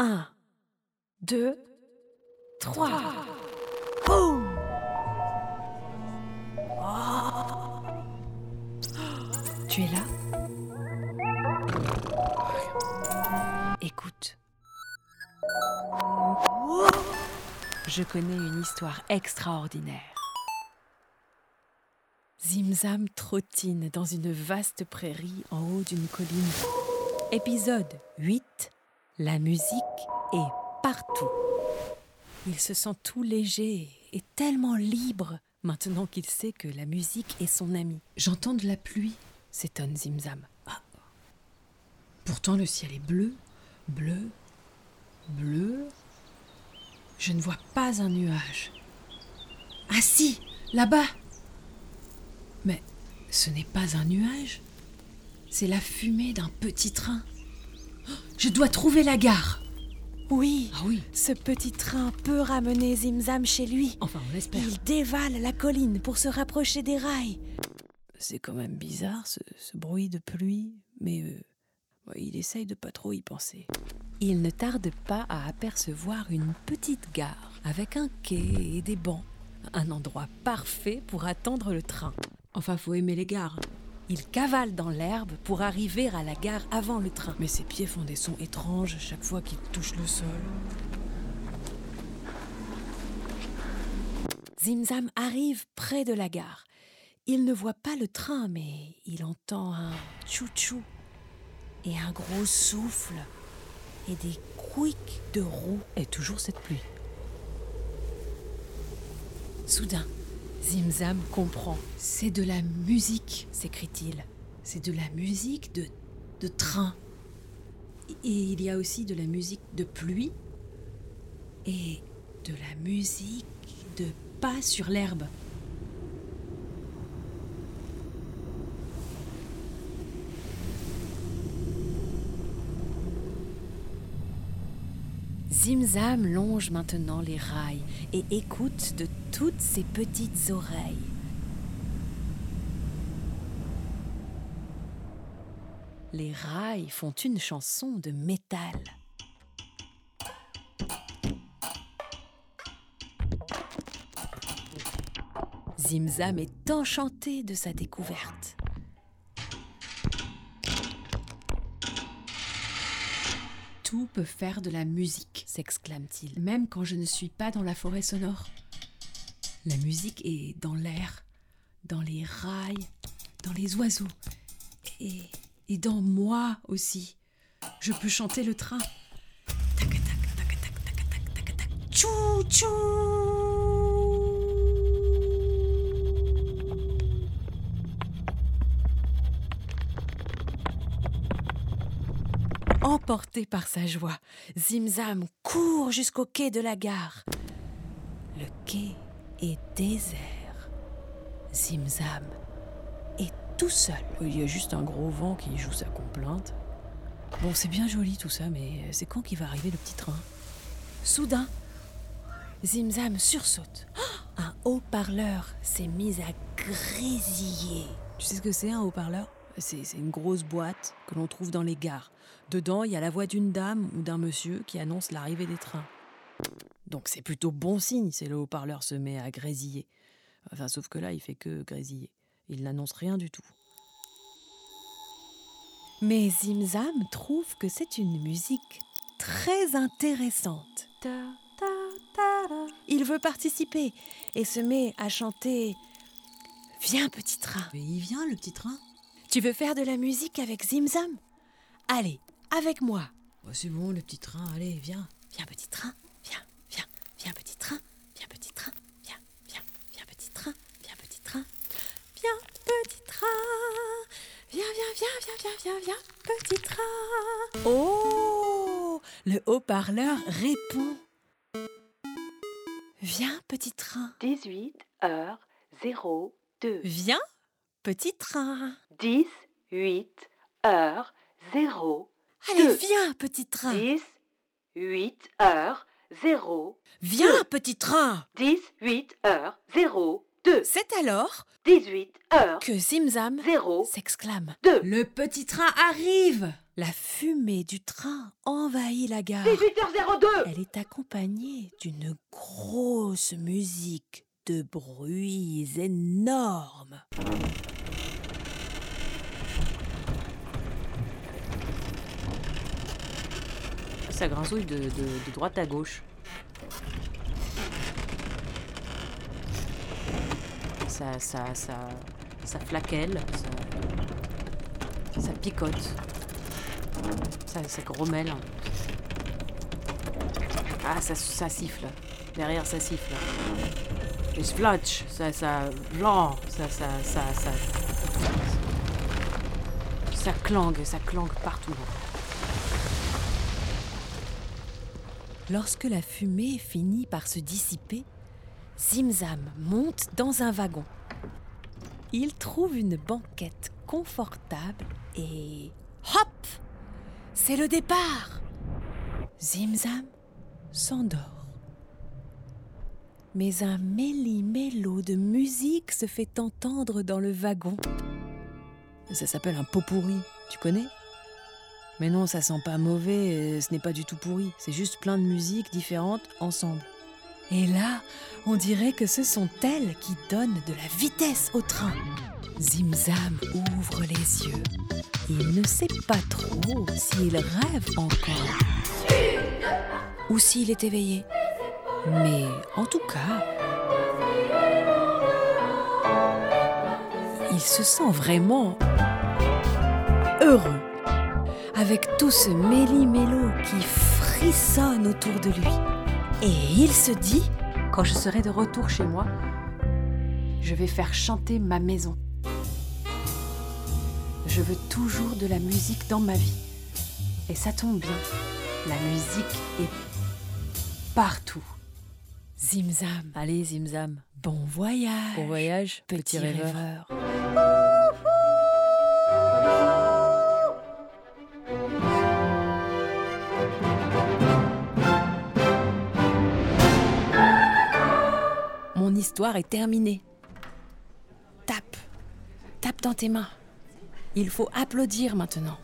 Un, deux, trois. Boum Tu es là? Écoute. Je connais une histoire extraordinaire. Zimzam trottine dans une vaste prairie en haut d'une colline. Épisode 8. La musique est partout. Il se sent tout léger et tellement libre maintenant qu'il sait que la musique est son ami. J'entends de la pluie, s'étonne Zimzam. Ah. Pourtant le ciel est bleu, bleu, bleu. Je ne vois pas un nuage. Ah si, là-bas Mais ce n'est pas un nuage, c'est la fumée d'un petit train. Je dois trouver la gare. Oui, Ah oui, ce petit train peut ramener Zimzam chez lui. enfin on l'espère. Il dévale la colline pour se rapprocher des rails. C'est quand même bizarre ce, ce bruit de pluie, mais euh, il essaye de pas trop y penser. Il ne tarde pas à apercevoir une petite gare avec un quai et des bancs. Un endroit parfait pour attendre le train. Enfin, faut aimer les gares. Il cavale dans l'herbe pour arriver à la gare avant le train. Mais ses pieds font des sons étranges chaque fois qu'il touche le sol. Zimzam arrive près de la gare. Il ne voit pas le train, mais il entend un tchou-tchou et un gros souffle et des couics de roues. Et toujours cette pluie. Soudain, Zimzam comprend. C'est de la musique. s'écrie-t-il. C'est de la musique de, de train. Et il y a aussi de la musique de pluie et de la musique de pas sur l'herbe. Zimzam longe maintenant les rails et écoute de toutes ses petites oreilles. Les rails font une chanson de métal. Zimzam est enchanté de sa découverte. Tout peut faire de la musique, s'exclame-t-il. même quand je ne suis pas dans la forêt sonore. La musique est dans l'air, dans les rails, dans les oiseaux et, et dans moi aussi. Je peux chanter le train. Tac, tac, tac, tac, tac, tac, tac. Tchou, tchou. Emporté par sa joie, Zimzam court jusqu'au quai de la gare. Le quai est désert. Zimzam est tout seul. Il y a juste un gros vent qui joue sa complainte. Bon, c'est bien joli tout ça, mais c'est quand qu'il va arriver le petit train? Soudain, Zimzam sursaute. Un haut-parleur s'est mis à grésiller. Tu sais ce que c'est un haut-parleur? C'est, une grosse boîte que l'on trouve dans les gares. Dedans, il y a la voix d'une dame ou d'un monsieur qui annonce l'arrivée des trains. Donc c'est plutôt bon signe si le haut-parleur se met à grésiller. Enfin, sauf que là, il fait que grésiller. Il n'annonce rien du tout. Mais Zimzam trouve que c'est une musique très intéressante. Il veut participer et se met à chanter Viens petit train. Mais il vient, le petit train? Tu veux faire de la musique avec Zimzam Allez, avec moi. Oh, C'est bon, le petit train, allez, viens. Viens petit train, viens, viens, viens petit train, viens petit train, viens, viens, viens petit train, viens petit train, viens petit train, viens, viens, viens, viens, viens, viens, viens petit train. Oh Le haut-parleur répond. Viens petit train, 18 heures 02. viens petit train. 18 heures 0. Allez, viens petit train, 18 heures 0. viens petit train. 18 heures 0. 2. C'est alors 18 heures que Zimzam 0 s'exclame. 2. Le petit train arrive La fumée du train envahit la gare. 18h02 Elle est accompagnée d'une grosse musique de bruits énormes. Ça grinzouille de, de- droite à gauche. Ça, ça, ça, ça flaquelle, ça, ça picote, ça, ça grommelle. Ah, ça, ça siffle. Derrière, ça siffle. Et splotch, ça, ça, blanc, ça, ça, ça, ça, ça clangue, ça clangue partout. Lorsque la fumée finit par se dissiper, Zimzam monte dans un wagon. Il trouve une banquette confortable et hop C'est le départ Zimzam s'endort. Mais un méli-mélo de musique se fait entendre dans le wagon. Ça s'appelle un pot pourri, tu connais? Mais non, ça sent pas mauvais, et ce n'est pas du tout pourri, c'est juste plein de musiques différentes ensemble. Et là, on dirait que ce sont elles qui donnent de la vitesse au train. Zimzam ouvre les yeux. Il ne sait pas trop s'il rêve encore ou s'il est éveillé. Mais en tout cas, il se sent vraiment heureux avec tout ce méli-mélo qui frissonne autour de lui. Et il se dit Quand je serai de retour chez moi, je vais faire chanter ma maison. Je veux toujours de la musique dans ma vie. Et ça tombe bien, la musique est partout. Zimzam, Allez, Zimzam. bon voyage, Bon voyage, petit, petit rêveur. rêveur. Mon histoire est terminée. Tape, tape dans tes mains. Il faut applaudir maintenant.